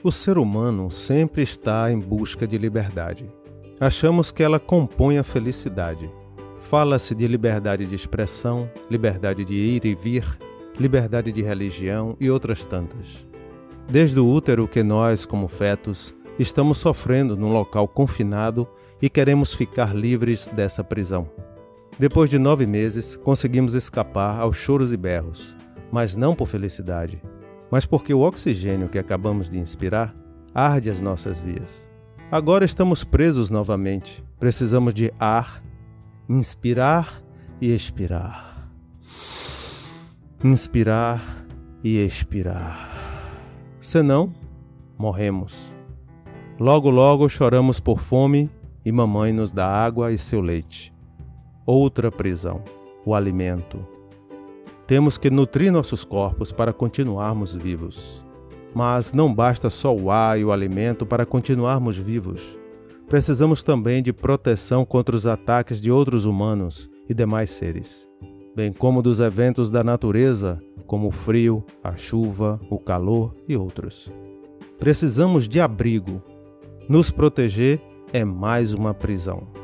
O ser humano sempre está em busca de liberdade. Achamos que ela compõe a felicidade. Fala-se de liberdade de expressão, liberdade de ir e vir, liberdade de religião e outras tantas. Desde o útero que nós, como fetos, estamos sofrendo num local confinado e queremos ficar livres dessa prisão. Depois de nove meses, conseguimos escapar aos choros e berros, mas não por felicidade, mas porque o oxigênio que acabamos de inspirar arde as nossas vias. Agora estamos presos novamente. Precisamos de ar, inspirar e expirar. Inspirar e expirar. Senão, morremos. Logo, logo choramos por fome e mamãe nos dá água e seu leite. Outra prisão, o alimento. Temos que nutrir nossos corpos para continuarmos vivos. Mas não basta só o ar e o alimento para continuarmos vivos. Precisamos também de proteção contra os ataques de outros humanos e demais seres, bem como dos eventos da natureza, como o frio, a chuva, o calor e outros. Precisamos de abrigo. Nos proteger é mais uma prisão.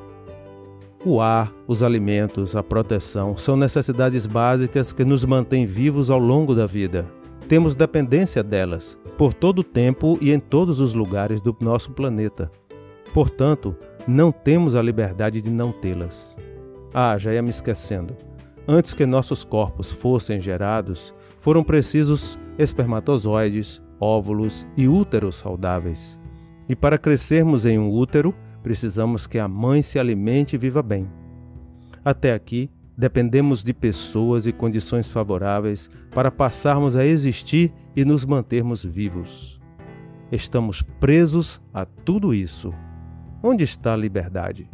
O ar, os alimentos, a proteção são necessidades básicas que nos mantêm vivos ao longo da vida. Temos dependência delas, por todo o tempo e em todos os lugares do nosso planeta. Portanto, não temos a liberdade de não tê-las. Ah, já ia me esquecendo. Antes que nossos corpos fossem gerados, foram precisos espermatozoides, óvulos e úteros saudáveis. E para crescermos em um útero, precisamos que a mãe se alimente e viva bem. Até aqui, dependemos de pessoas e condições favoráveis para passarmos a existir e nos mantermos vivos. Estamos presos a tudo isso. Onde está a liberdade?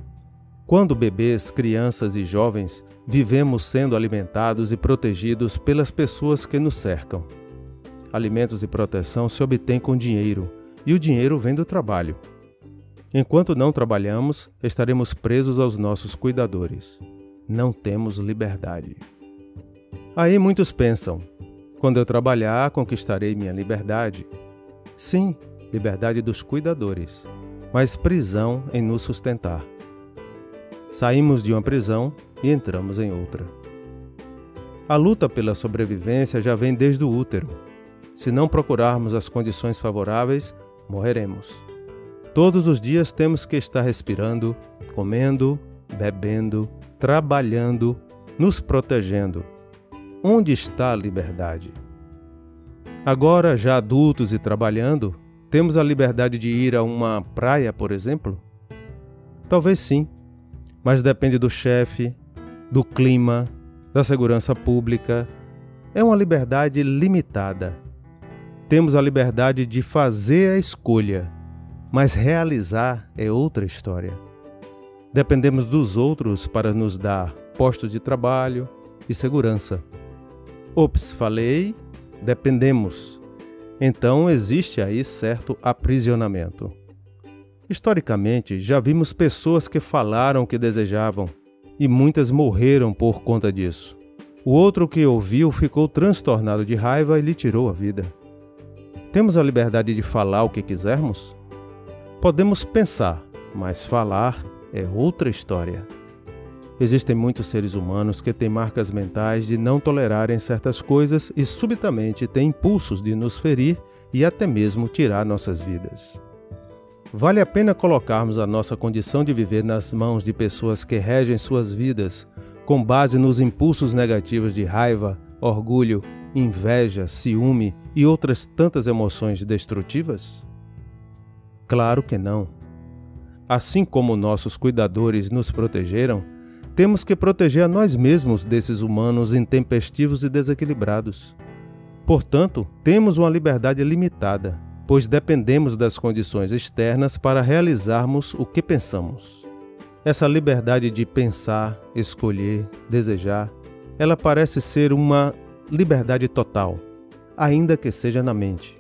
Quando bebês, crianças e jovens, vivemos sendo alimentados e protegidos pelas pessoas que nos cercam. Alimentos e proteção se obtêm com dinheiro, e o dinheiro vem do trabalho. Enquanto não trabalhamos, estaremos presos aos nossos cuidadores. Não temos liberdade. Aí muitos pensam: quando eu trabalhar, conquistarei minha liberdade. Sim, liberdade dos cuidadores, mas prisão em nos sustentar. Saímos de uma prisão e entramos em outra. A luta pela sobrevivência já vem desde o útero. Se não procurarmos as condições favoráveis, morreremos. Todos os dias temos que estar respirando, comendo, bebendo, trabalhando, nos protegendo. Onde está a liberdade? Agora, já adultos e trabalhando, temos a liberdade de ir a uma praia, por exemplo? Talvez sim, mas depende do chefe, do clima, da segurança pública. É uma liberdade limitada. Temos a liberdade de fazer a escolha mas realizar é outra história. Dependemos dos outros para nos dar postos de trabalho e segurança. Ops, falei, dependemos. Então existe aí certo aprisionamento. Historicamente, já vimos pessoas que falaram o que desejavam e muitas morreram por conta disso. O outro que ouviu ficou transtornado de raiva e lhe tirou a vida. Temos a liberdade de falar o que quisermos? Podemos pensar, mas falar é outra história. Existem muitos seres humanos que têm marcas mentais de não tolerarem certas coisas e subitamente têm impulsos de nos ferir e até mesmo tirar nossas vidas. Vale a pena colocarmos a nossa condição de viver nas mãos de pessoas que regem suas vidas com base nos impulsos negativos de raiva, orgulho, inveja, ciúme e outras tantas emoções destrutivas? Claro que não. Assim como nossos cuidadores nos protegeram, temos que proteger a nós mesmos desses humanos intempestivos e desequilibrados. Portanto, temos uma liberdade limitada, pois dependemos das condições externas para realizarmos o que pensamos. Essa liberdade de pensar, escolher, desejar, ela parece ser uma liberdade total, ainda que seja na mente.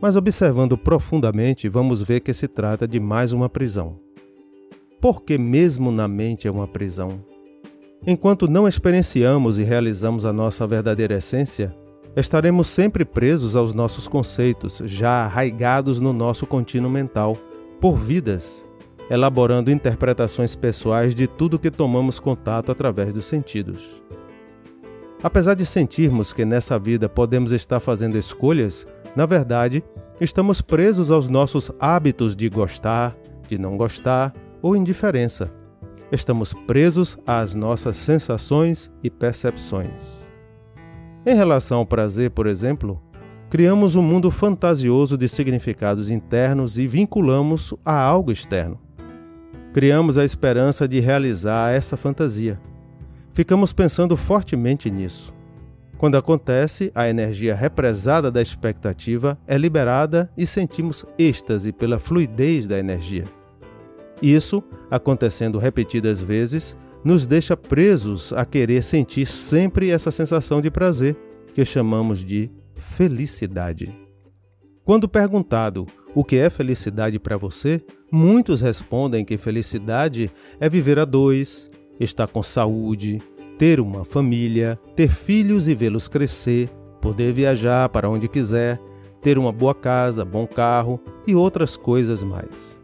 Mas observando profundamente, vamos ver que se trata de mais uma prisão. Porque mesmo na mente é uma prisão. Enquanto não experienciamos e realizamos a nossa verdadeira essência, estaremos sempre presos aos nossos conceitos, já arraigados no nosso contínuo mental, por vidas, elaborando interpretações pessoais de tudo que tomamos contato através dos sentidos. Apesar de sentirmos que nessa vida podemos estar fazendo escolhas, na verdade, estamos presos aos nossos hábitos de gostar, de não gostar ou indiferença. Estamos presos às nossas sensações e percepções. Em relação ao prazer, por exemplo, criamos um mundo fantasioso de significados internos e vinculamos a algo externo. Criamos a esperança de realizar essa fantasia ficamos pensando fortemente nisso. Quando acontece, a energia represada da expectativa é liberada e sentimos êxtase pela fluidez da energia. Isso, acontecendo repetidas vezes, nos deixa presos a querer sentir sempre essa sensação de prazer, que chamamos de felicidade. Quando perguntado o que é felicidade para você, muitos respondem que felicidade é viver a dois, estar com saúde, ter uma família, ter filhos e vê-los crescer, poder viajar para onde quiser, ter uma boa casa, bom carro e outras coisas mais.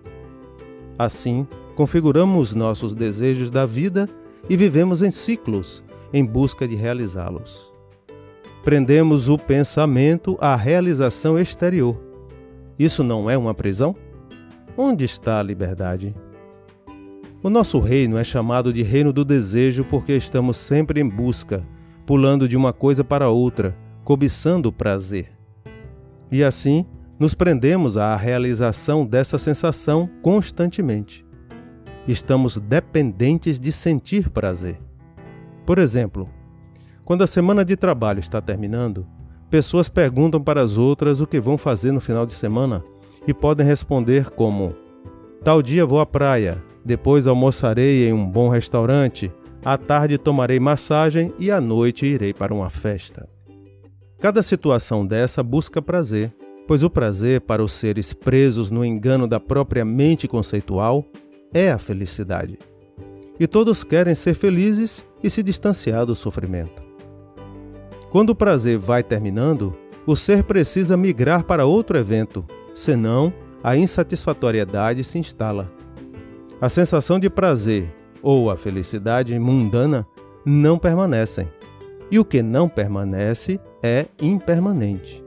Assim, configuramos nossos desejos da vida e vivemos em ciclos em busca de realizá-los. Prendemos o pensamento à realização exterior. Isso não é uma prisão? Onde está a liberdade? O nosso reino é chamado de reino do desejo porque estamos sempre em busca, pulando de uma coisa para outra, cobiçando o prazer. E assim, nos prendemos à realização dessa sensação constantemente. Estamos dependentes de sentir prazer. Por exemplo, quando a semana de trabalho está terminando, pessoas perguntam para as outras o que vão fazer no final de semana e podem responder como: Tal dia vou à praia, depois almoçarei em um bom restaurante, à tarde tomarei massagem e à noite irei para uma festa. Cada situação dessa busca prazer, pois o prazer para os seres presos no engano da própria mente conceitual é a felicidade. E todos querem ser felizes e se distanciar do sofrimento. Quando o prazer vai terminando, o ser precisa migrar para outro evento, senão a insatisfatoriedade se instala. A sensação de prazer ou a felicidade mundana não permanecem. E o que não permanece é impermanente.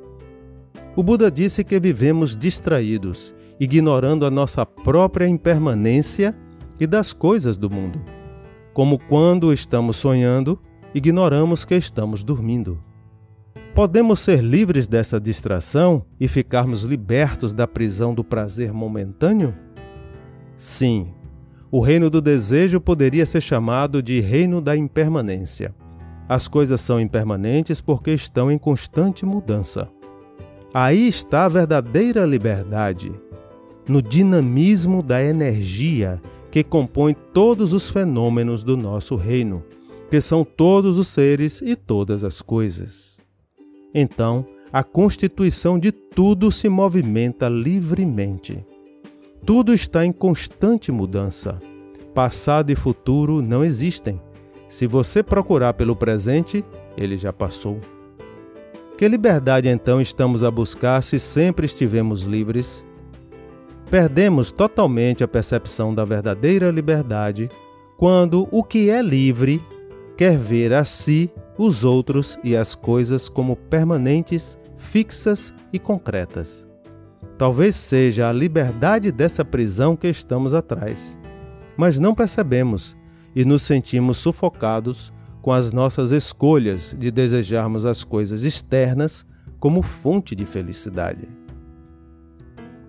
O Buda disse que vivemos distraídos, ignorando a nossa própria impermanência e das coisas do mundo. Como quando estamos sonhando, ignoramos que estamos dormindo. Podemos ser livres dessa distração e ficarmos libertos da prisão do prazer momentâneo? Sim, o reino do desejo poderia ser chamado de reino da impermanência. As coisas são impermanentes porque estão em constante mudança. Aí está a verdadeira liberdade, no dinamismo da energia que compõe todos os fenômenos do nosso reino, que são todos os seres e todas as coisas. Então, a constituição de tudo se movimenta livremente. Tudo está em constante mudança. Passado e futuro não existem. Se você procurar pelo presente, ele já passou. Que liberdade então estamos a buscar se sempre estivemos livres? Perdemos totalmente a percepção da verdadeira liberdade quando o que é livre quer ver a si, os outros e as coisas como permanentes, fixas e concretas. Talvez seja a liberdade dessa prisão que estamos atrás, mas não percebemos e nos sentimos sufocados com as nossas escolhas de desejarmos as coisas externas como fonte de felicidade.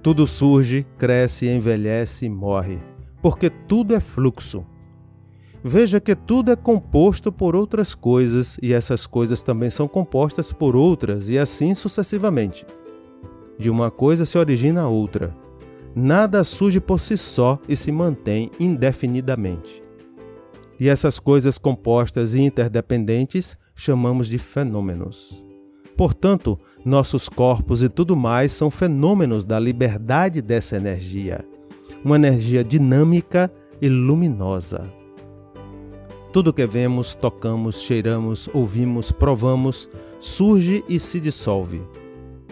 Tudo surge, cresce, envelhece e morre, porque tudo é fluxo. Veja que tudo é composto por outras coisas e essas coisas também são compostas por outras e assim sucessivamente. De uma coisa se origina a outra. Nada surge por si só e se mantém indefinidamente. E essas coisas compostas e interdependentes chamamos de fenômenos. Portanto, nossos corpos e tudo mais são fenômenos da liberdade dessa energia, uma energia dinâmica e luminosa. Tudo que vemos, tocamos, cheiramos, ouvimos, provamos, surge e se dissolve.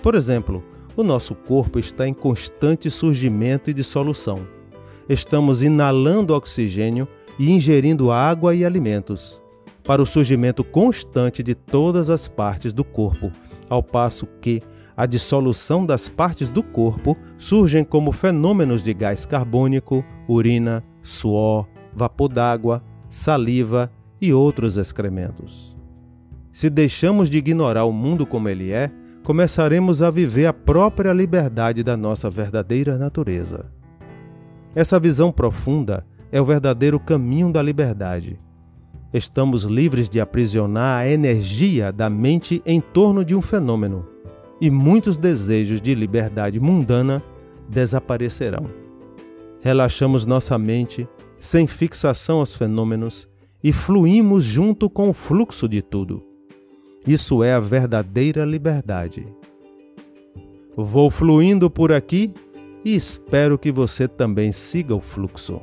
Por exemplo, o nosso corpo está em constante surgimento e dissolução. Estamos inalando oxigênio e ingerindo água e alimentos, para o surgimento constante de todas as partes do corpo, ao passo que a dissolução das partes do corpo surgem como fenômenos de gás carbônico, urina, suor, vapor d'água, saliva e outros excrementos. Se deixamos de ignorar o mundo como ele é, começaremos a viver a própria liberdade da nossa verdadeira natureza. Essa visão profunda é o verdadeiro caminho da liberdade. Estamos livres de aprisionar a energia da mente em torno de um fenômeno, e muitos desejos de liberdade mundana desaparecerão. Relaxamos nossa mente sem fixação aos fenômenos e fluímos junto com o fluxo de tudo. Isso é a verdadeira liberdade. Vou fluindo por aqui e espero que você também siga o fluxo.